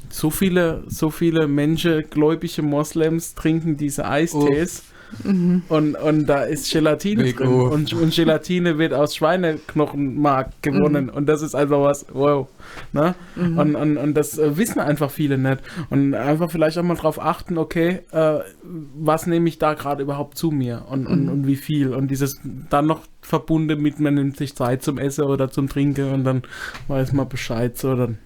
So viele, so viele Menschen, gläubige Moslems trinken diese Eistees. Und, und da ist Gelatine Big drin. Und, und Gelatine wird aus Schweineknochenmark gewonnen. Und das ist einfach was, wow. Ne? Und, und, und das äh, wissen einfach viele nicht. Und einfach vielleicht auch mal drauf achten, okay, äh, was nehme ich da gerade überhaupt zu mir und, und, und wie viel. Und dieses dann noch verbunden mit, man nimmt sich Zeit zum Essen oder zum Trinken und dann weiß man Bescheid. So, dann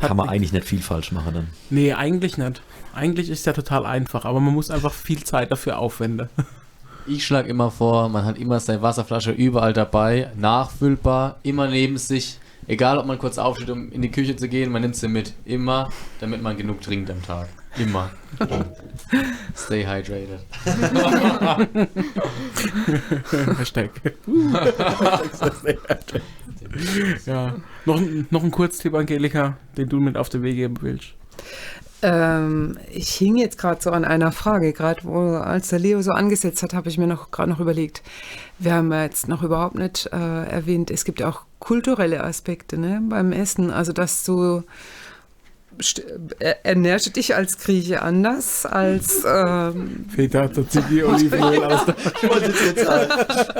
Kann man eigentlich nicht viel falsch machen dann. Nee, eigentlich nicht. Eigentlich ist ja total einfach, aber man muss einfach viel Zeit dafür aufwenden. [laughs] Ich schlage immer vor, man hat immer seine Wasserflasche überall dabei, nachfüllbar, immer neben sich. Egal, ob man kurz aufsteht, um in die Küche zu gehen, man nimmt sie mit. Immer, damit man genug trinkt am Tag. Immer. [laughs] Stay hydrated. [laughs] Hashtag. ja. Noch, ein- noch ein Kurztipp, Angelika, den du mit auf den Weg geben willst. Ähm, ich hing jetzt gerade so an einer Frage, gerade wo als der Leo so angesetzt hat, habe ich mir noch gerade noch überlegt. Wir haben ja jetzt noch überhaupt nicht äh, erwähnt, es gibt ja auch kulturelle Aspekte ne, beim Essen. Also dass st- er- ernährst du dich als Grieche anders als [laughs] ähm, Feta, Tzatziki, Olivenöl [laughs] aus der Ich wollte jetzt sagen,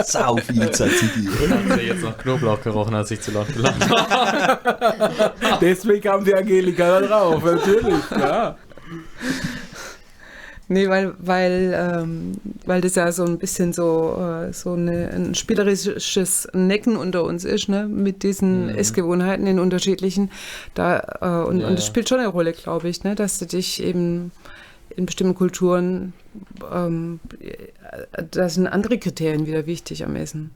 sau viel Tzatziki. [laughs] Hat sie jetzt noch Knoblauch gerochen, als ich zu laut gelacht habe. Deswegen kam die Angelika da drauf, natürlich, ja. Nee, weil, weil, ähm, weil das ja so ein bisschen so, äh, so eine, ein spielerisches Necken unter uns ist, ne? mit diesen Mhm. Essgewohnheiten in unterschiedlichen. Da, äh, und, Ja, und das spielt schon eine Rolle, glaube ich, ne? dass du dich eben in bestimmten Kulturen, ähm, äh, da sind andere Kriterien wieder wichtig am Essen.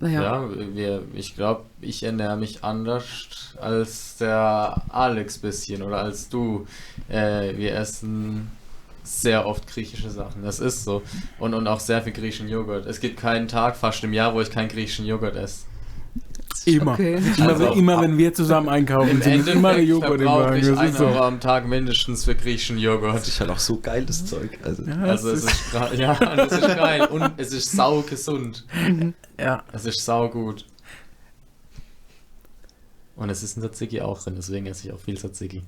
Naja, Ja, wir, ich glaube, ich ernähre mich anders als der Alex bisschen oder als du. Äh, wir essen sehr oft griechische Sachen. Das ist so. Und, und auch sehr viel griechischen Joghurt. Es gibt keinen Tag fast im Jahr, wo ich keinen griechischen Joghurt esse. Immer. okay. Immer, Also, wenn, immer wenn wir zusammen einkaufen, Im sind es immer Joghurt im Wagen. ich Das einen ist so. Euro am Tag mindestens für griechischen Das Joghurt. ist halt auch so geil, das Zeug. Also, Ja, Also es es ist, ja, das ist geil und es ist sau gesund. ja. Es ist sau gut. Und es ist ein Tzatziki auch drin, deswegen esse ich auch viel Tzatziki.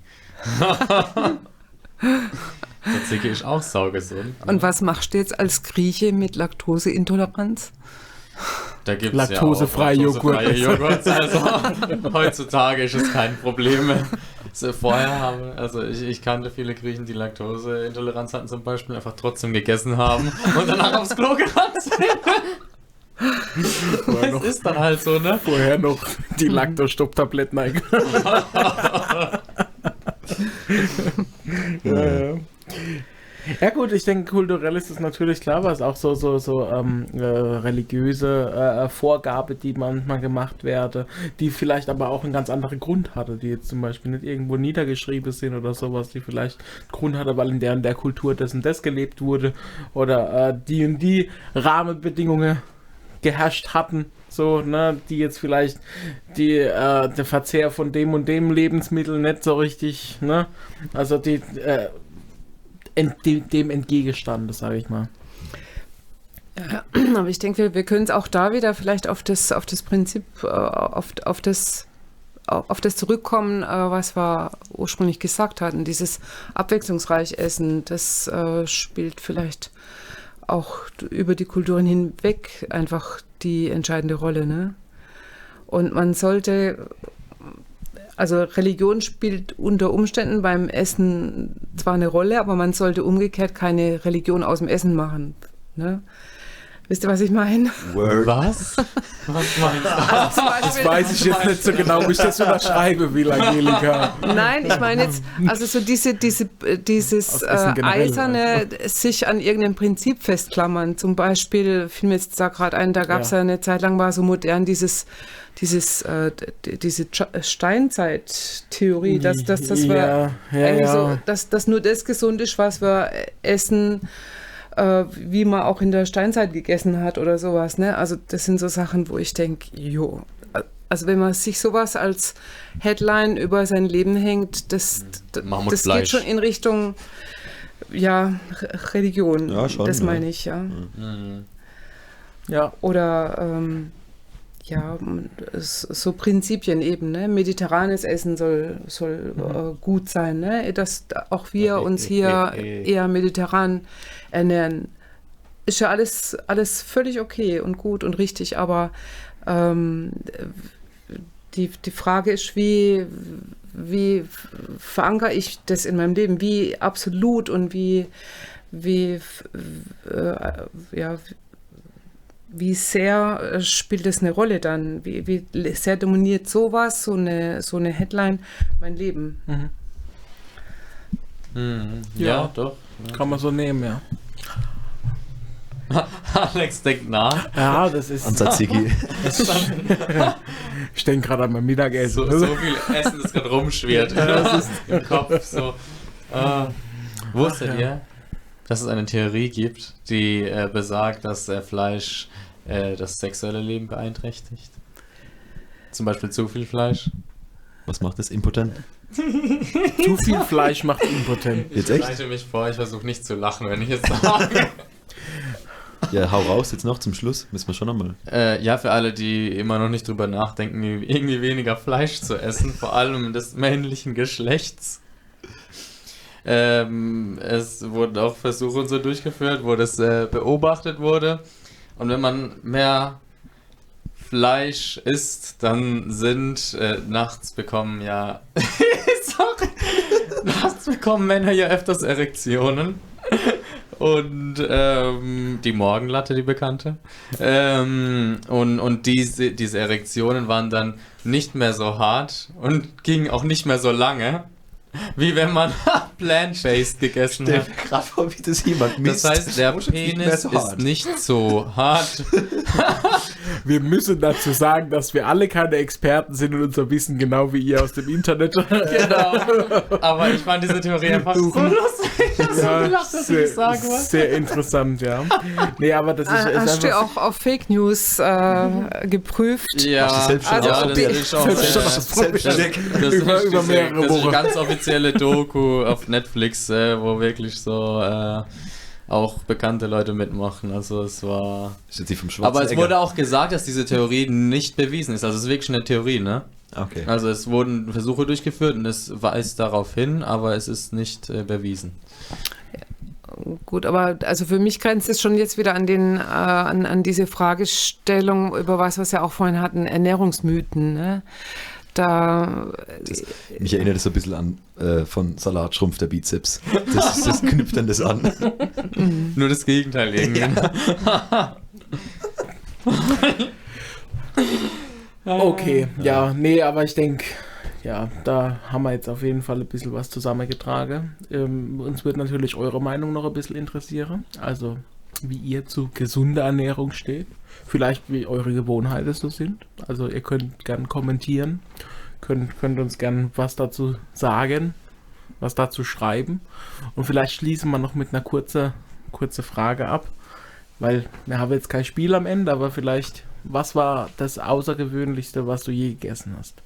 [laughs] Tzatziki ist auch sau gesund. Und was machst du jetzt als Grieche mit Laktoseintoleranz? Da gibt's Laktosefreie ja auch laktosefreie Joghurt. Joghurt. Also heutzutage ist es kein Problem mehr. Vorher haben, also ich, ich kannte viele Griechen, die Laktoseintoleranz hatten zum Beispiel, einfach trotzdem gegessen haben und danach aufs Klo gerannt sind. Vorher Das noch, ist dann halt so, ne? vorher noch die Laktostopp-Tabletten eingenommen. [laughs] [laughs] ja, ja. Ja gut, ich denke, kulturell ist es natürlich klar, was auch so so so ähm, äh, religiöse äh, Vorgabe, die manchmal gemacht werde, die vielleicht aber auch einen ganz anderen Grund hatte, die jetzt zum Beispiel nicht irgendwo niedergeschrieben sind oder sowas, die vielleicht einen Grund hatte, weil in der und der Kultur das und das gelebt wurde oder äh, die und die Rahmenbedingungen geherrscht hatten, so, ne, die jetzt vielleicht die, äh, der Verzehr von dem und dem Lebensmittel nicht so richtig, ne, also die, äh, ent, dem, dem entgegengestanden, sage ich mal. Ja, [clears throat] aber ich denke, wir, wir können es auch da wieder vielleicht auf das, auf das Prinzip, äh, auf, auf das auf das zurückkommen, äh, was wir ursprünglich gesagt hatten. Dieses abwechslungsreich Essen, das äh, spielt vielleicht auch über die Kulturen hinweg einfach die entscheidende Rolle. Ne? Und man sollte, also Religion spielt unter Umständen beim Essen zwar eine Rolle, aber man sollte umgekehrt keine Religion aus dem Essen machen. Ne? Wisst ihr, was ich meine? Word. Was? [laughs] Was meinst du? Das weiß ich jetzt nicht so genau, wie ich das unterschreibe, will Angelika. Nein, ich meine jetzt, also so diese, diese, äh, dieses äh, eiserne, sich an irgendeinem Prinzip festklammern. Zum Beispiel, fiel mir jetzt da gerade ein, da gab es Ja. ja. eine Zeit lang, war so modern dieses, dieses, äh, diese Steinzeit-Theorie, dass, dass, dass wir ja, ja, eigentlich ja. so, dass, dass nur das gesund ist, was wir essen, äh, wie man auch in der Steinzeit gegessen hat oder sowas. Ne? Also das sind so Sachen, wo ich denke, jo, also wenn man sich sowas als Headline über sein Leben hängt, das, Mammut das geht schon in Richtung ja, Re- Religion. Ja, schon, das ja. meine ich, ja. Mhm. ja. Oder ähm, ja, so Prinzipien eben, ne? Mediterranes Essen soll, soll äh, gut sein, ne? Dass da auch wir uns hier eher mediterran ernähren. Ist ja alles, alles völlig okay und gut und richtig, aber ähm, die, die Frage ist, wie, wie verankere ich das in meinem Leben? Wie absolut und wie, wie, äh, ja, wie sehr spielt das eine Rolle dann? Wie, wie sehr dominiert sowas, so eine, so eine Headline, mein Leben? Mhm. Ja. Ja, doch. Kann man so nehmen, ja. [laughs] Alex denkt nach. Ja, das ist. An Tzatziki. Ich denke gerade an mein Mittagessen. So, so viel Essen, das gerade rumschwirrt [laughs] im Kopf. So. Äh, wusstet ihr, dass es eine Theorie gibt, die äh, besagt, dass äh, Fleisch äh, das sexuelle Leben beeinträchtigt? Zum Beispiel zu viel Fleisch? Was macht das? Impotent? Zu viel Fleisch macht impotent. Jetzt Ich echt? bereite mich vor, ich versuche nicht zu lachen, wenn ich es sage. Ja, hau raus jetzt noch zum Schluss. Müssen wir schon nochmal. Äh, ja, für alle, die immer noch nicht drüber nachdenken, irgendwie weniger Fleisch zu essen, vor allem des männlichen Geschlechts. Ähm, es wurden auch Versuche und so durchgeführt, wo das äh, beobachtet wurde. Und wenn man mehr Fleisch isst, dann sind äh, nachts bekommen ja. [laughs] Sorry. nachts bekommen Männer ja öfters Erektionen. Und ähm, die Morgenlatte, die bekannte. Ähm, und und diese, diese Erektionen waren dann nicht mehr so hart und gingen auch nicht mehr so lange, wie wenn man [laughs] plant-based gegessen hat. gerade vor, wie das jemand Das heißt, der Penis ist nicht so hart. [laughs] Wir müssen dazu sagen, dass wir alle keine Experten sind und unser Wissen genau wie ihr aus dem Internet. genau. [laughs] Aber ich fand diese Theorie einfach so lustig. Ich hab so Ja, gelacht, dass sehr, ich sagen wollte. sehr interessant, ja. Nee, aber das ist, Ah, ist Hast du auch auf Fake News äh, geprüft? Ja, du selbst schon Also, ja, das die- ist auch Selbst schon äh, ausprobiert. das, das Über- ist über diese- mehrere das ist Wochen. eine ganz offizielle Doku auf Netflix, äh, wo wirklich so äh, auch bekannte Leute mitmachen. Also es war. Ist jetzt die vom Schwarzen Aber es wurde auch gesagt, dass diese Theorie nicht bewiesen ist. Also es ist wirklich eine Theorie, ne? Okay. Also es wurden Versuche durchgeführt und es weist darauf hin, aber es ist nicht äh, bewiesen. Gut, aber also für mich grenzt es schon jetzt wieder an den äh, an, an diese Fragestellung über was, was wir auch vorhin hatten, Ernährungsmythen. Ne? Da Mich erinnert es so ein bisschen an äh, von Salat schrumpft der Bizeps. Das, [laughs] das knüpft dann das an. Nur das Gegenteil irgendwie. [laughs] Okay, ja, nee, aber ich denke, ja, da haben wir jetzt auf jeden Fall ein bisschen was zusammengetragen. Ähm, uns wird natürlich eure Meinung noch ein bisschen interessieren. Also, wie ihr zu gesunder Ernährung steht. Vielleicht, wie eure Gewohnheiten so sind. Also, ihr könnt gern kommentieren. Könnt, könnt uns gern was dazu sagen, was dazu schreiben. Und vielleicht schließen wir noch mit einer kurzen kurze Frage ab. Weil wir haben jetzt kein Spiel am Ende, aber vielleicht, was war das Außergewöhnlichste, was du je gegessen hast?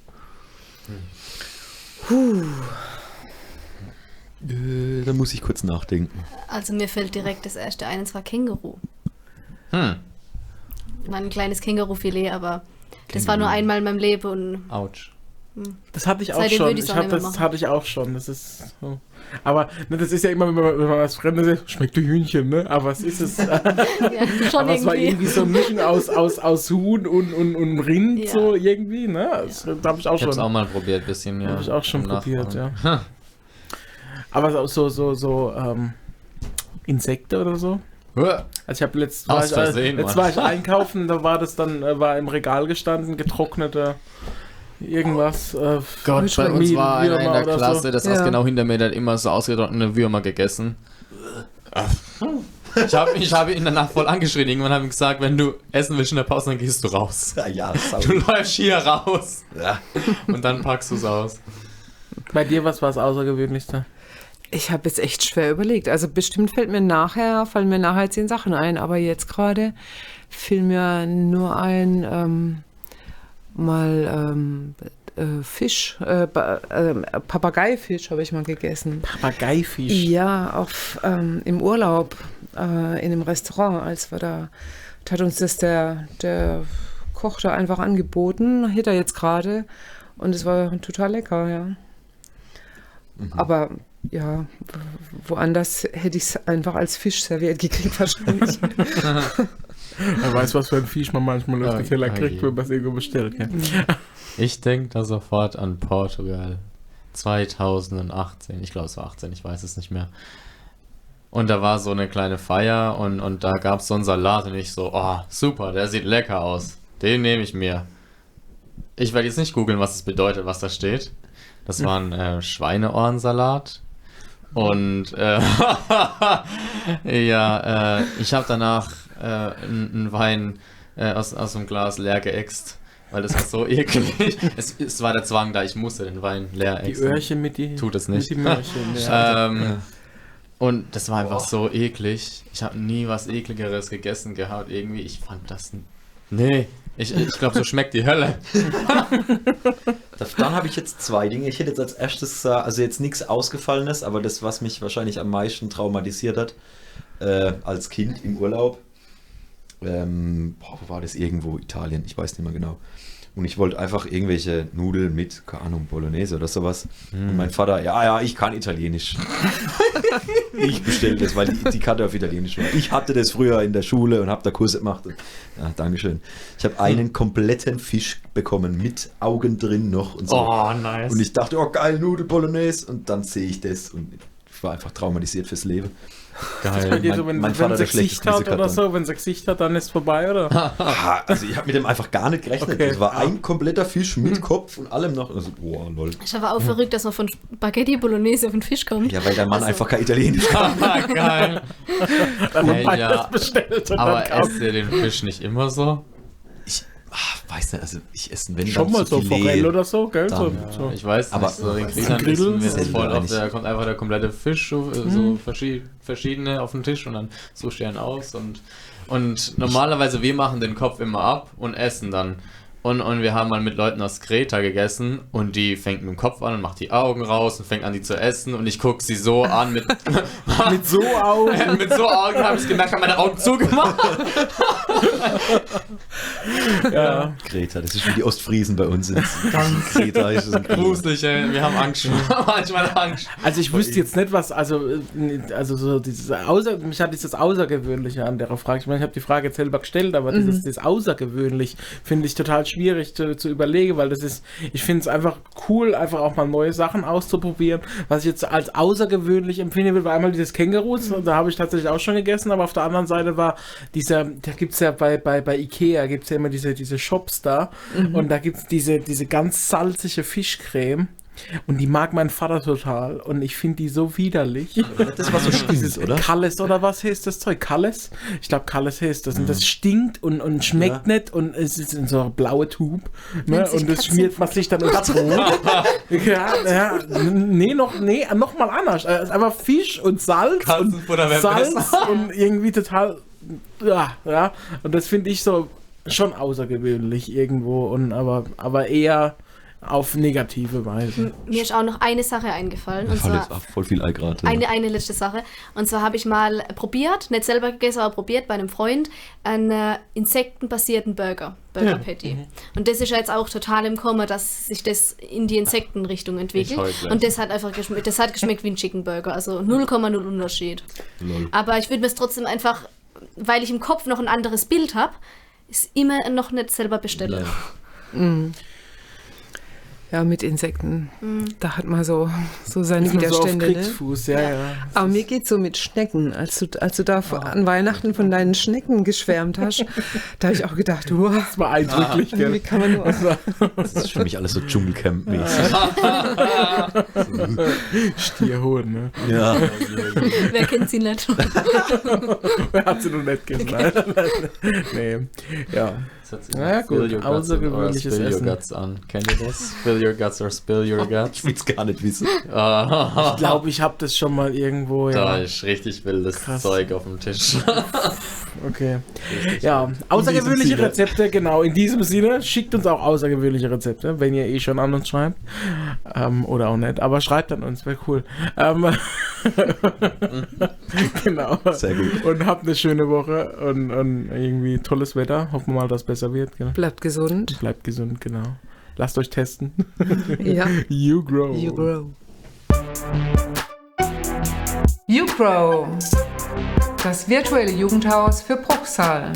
Äh, da muss ich kurz nachdenken. Also mir fällt direkt das erste ein, und zwar Känguru. Hm. War ein kleines Känguru-Filet, aber das war nur einmal in meinem Leben und Autsch. Das hatte ich auch Seitdem schon. Ich hab, das machen. hatte ich auch schon. Das ist so. Aber ne, das ist ja immer, wenn man, wenn man was Fremdes isst, schmeckt wie Hühnchen, ne? Aber was ist es? [laughs] ja, schon Aber es war irgendwie. irgendwie so ein Mischen aus, aus, aus Huhn und, und, und Rind, Ja. so irgendwie, ne? Das habe ich auch Ich schon. auch mal probiert, bisschen, ja. Hab ich auch schon probiert, Nachmachen. Aber so, so, so, so ähm, Insekten oder so? Also ich habe letzt, war ich, Versehen, äh, jetzt Mann. war ich einkaufen, da war das dann, äh, war im Regal gestanden, getrocknete irgendwas. Äh, Gott, bei uns war einer in der Klasse, So. das Ja. saß genau hinter mir, der hat immer so ausgetrocknete Würmer gegessen. Ich habe ich hab ihn danach voll angeschrien. Irgendwann habe ich gesagt, wenn du essen willst in der Pause, dann gehst du raus. Ja, ja. Du läufst hier raus. Ja. Und dann packst du es aus. Bei dir, was war das Außergewöhnlichste? Ich habe jetzt echt schwer überlegt. Also bestimmt fällt mir nachher, fallen mir nachher zehn Sachen ein, aber jetzt gerade fiel mir nur ein, ähm, mal ähm, äh, Fisch, äh, ähm, Papageifisch habe ich mal gegessen. Papageifisch. Ja, auf, ähm, im Urlaub äh, in einem Restaurant, als wir da, da hat uns das der, der Koch da einfach angeboten, hätte er jetzt gerade und es war total lecker, ja. Aber ja, woanders hätte ich es einfach als Fisch serviert gekriegt wahrscheinlich. [laughs] Wer weiß, was für ein Fisch man manchmal auf den Teller kriegt, wenn man es irgendwo bestellt. Gell? Ich denke da sofort an Portugal 2018. Ich glaube, es war 18, ich weiß es nicht mehr. Und da war so eine kleine Feier und, und da gab es so einen Salat und ich so, oh, super, der sieht lecker aus. Den nehme ich mir. Ich werde jetzt nicht googeln, was es bedeutet, was da steht. Das war ein äh, Schweineohrensalat. Und äh, [laughs] ja, äh, ich habe danach äh, einen Wein äh, aus, aus dem Glas leer geäxt, weil das war so [laughs] eklig. es, es war der Zwang da, ich musste den Wein leer Die ächzen. Öhrchen mit die, Tut es mit nicht. die Möhrchen. [laughs] Ja. Ähm, und das war einfach so eklig. Ich habe nie was ekligeres gegessen gehabt. Irgendwie, ich fand das. Nee, ich, ich glaube, so schmeckt die Hölle. [laughs] Dann habe ich jetzt zwei Dinge. Ich hätte jetzt als erstes gesagt, also jetzt nichts Ausgefallenes, aber das, was mich wahrscheinlich am meisten traumatisiert hat, äh, als Kind im Urlaub. Ähm, boah, wo war das? Irgendwo Italien, ich weiß nicht mehr genau. Und ich wollte einfach irgendwelche Nudeln mit, keine Ahnung, Bolognese oder sowas. Und mein Vater, ja, ja, ich kann Italienisch. [laughs] ich bestelle das, weil die, die Karte auf Italienisch war. Ich hatte das früher in der Schule und habe da Kurse gemacht. Und, ja, Dankeschön. Ich habe einen kompletten Fisch bekommen, mit Augen drin noch und so. Oh, nice. Und ich dachte, oh geil, Nudel Bolognese. Und dann sehe ich das und ich war einfach traumatisiert fürs Leben. Geil. mein- so, wenn, mein wenn Vater sie der Gesicht hat oder dann. so, wenn sie Gesicht hat, dann ist es vorbei, oder? Ah, [laughs] also ich habe mit dem einfach gar nicht gerechnet. Okay. Das war ein kompletter Fisch mit Kopf und allem noch. Also, boah, lol. Ich war auch verrückt, dass man von Spaghetti Bolognese auf den Fisch kommt. Ja, weil der Mann Also- einfach kein Italienisch [laughs] kann. Geil. [laughs] Dann Hey, ja. das bestellt und Aber dann esst ihr den Fisch nicht immer so? Ich ah, weiß nicht, also ich esse wenn schon mal so Filet. Forelle oder so, gell? So, Dann, so. Ich weiß Aber- nicht, so den wissen Grill? wir voll auf, da kommt einfach der komplette Fisch, so, äh, so verschi verschiedene auf den Tisch und dann so stehen aus und und normalerweise wir machen den Kopf immer ab und essen dann. Und, und wir haben mal mit Leuten aus Kreta gegessen und die fängt mit dem Kopf an und macht die Augen raus und fängt an, die zu essen und ich gucke sie so an mit, [laughs] Mit so Augen. [laughs] mit so Augen habe ich gemerkt, habe meine Augen zugemacht. [laughs] ja. Kreta, das ist wie die Ostfriesen bei uns. sind. Kreta ist es ein. Gruselig, ey. wir haben Angst. Manchmal Angst. Also ich wüsste jetzt nicht, was, also, äh, also so dieses Außer, mich hat dieses Außergewöhnliche an der Frage. Ich meine, ich habe die Frage jetzt selber gestellt, aber dieses, das außergewöhnlich finde ich total schwierig zu, zu überlegen, weil das ist, ich finde es einfach cool, einfach auch mal neue Sachen auszuprobieren. Was ich jetzt als außergewöhnlich empfinde, wird, war einmal dieses Kängurus, da habe ich tatsächlich auch schon gegessen, aber auf der anderen Seite war dieser, da gibt es ja bei, bei, bei Ikea, gibt es ja immer diese, diese Shops da und da gibt es diese, diese ganz salzige Fischcreme. Und die mag mein Vater total. Und ich finde die so widerlich. Das war so Dieses stinkt, oder? Kalles oder was heißt das Zeug? Kalles? Ich glaube, Kalles heißt das. Und das stinkt und, und schmeckt Ja. nicht. Und es ist in so einer blaue Tube. Ne? Und das schmiert man sich dann aufs [laughs] Brot. ja, ja, nee, noch, nee, noch mal anders. Es ist einfach Fisch und Salz. Und Salz [laughs] und irgendwie total. Ja, ja. Und das finde ich so schon außergewöhnlich irgendwo. Und aber, aber eher auf negative Weise. Mir ist auch noch eine Sache eingefallen. Und Voll, zwar jetzt- voll viel Ei gerade. Eine, eine letzte Sache. Und zwar habe ich mal probiert, nicht selber gegessen, aber probiert bei einem Freund, einen äh, insektenbasierten Burger, Burger Patty. Mhm. Und das ist ja jetzt auch total im Kommen, dass sich das in die Insektenrichtung entwickelt. Und das hat einfach geschmeckt, das hat geschmeckt wie ein Chicken Burger, also 0,0 Unterschied. Lol. Aber ich würde mir es trotzdem einfach, weil ich im Kopf noch ein anderes Bild habe, ist immer noch nicht selber bestellen. Ja. Ja, mit Insekten. Da hat man so, so seine Ist man so auf Widerstände. ne? Kriegsfuß, ja, ja. Aber mir geht so mit Schnecken. Als du, als du da vor- an Weihnachten von deinen Schnecken geschwärmt [laughs] hast, da habe ich auch gedacht, wow, Das war eindrücklich, wie gell? kann man nur. Das ist für mich alles so Dschungelcamp-mäßig. [laughs] Stierhoden, ne? Ja. Wer kennt sie nicht? [laughs] Wer hat sie noch nicht gesagt? nee. Ja. Ja, gut, Spill your guts außergewöhnliches spill Essen. your guts an. Kennt ihr das? Spill your guts or spill your [laughs] Ich guts. will es gar nicht wissen. Ah, Ich glaube, ich habe das schon mal irgendwo, Da ja. ist richtig wildes Krass. Zeug auf dem Tisch. [laughs] Okay. Ja, außergewöhnliche. Rezepte, genau. In diesem Sinne, schickt uns auch außergewöhnliche Rezepte, wenn ihr eh schon an uns schreibt. Ähm, oder auch nicht, aber schreibt an uns, wäre cool. Ähm, [laughs] genau. Sehr gut. Und habt eine schöne Woche und, und irgendwie tolles Wetter. Hoffen wir mal, dass es besser wird. Genau. Bleibt gesund. Bleibt gesund, genau. Lasst euch testen. [laughs] Ja, You grow. you grow. YouGrow, das virtuelle Jugendhaus für Bruchsal.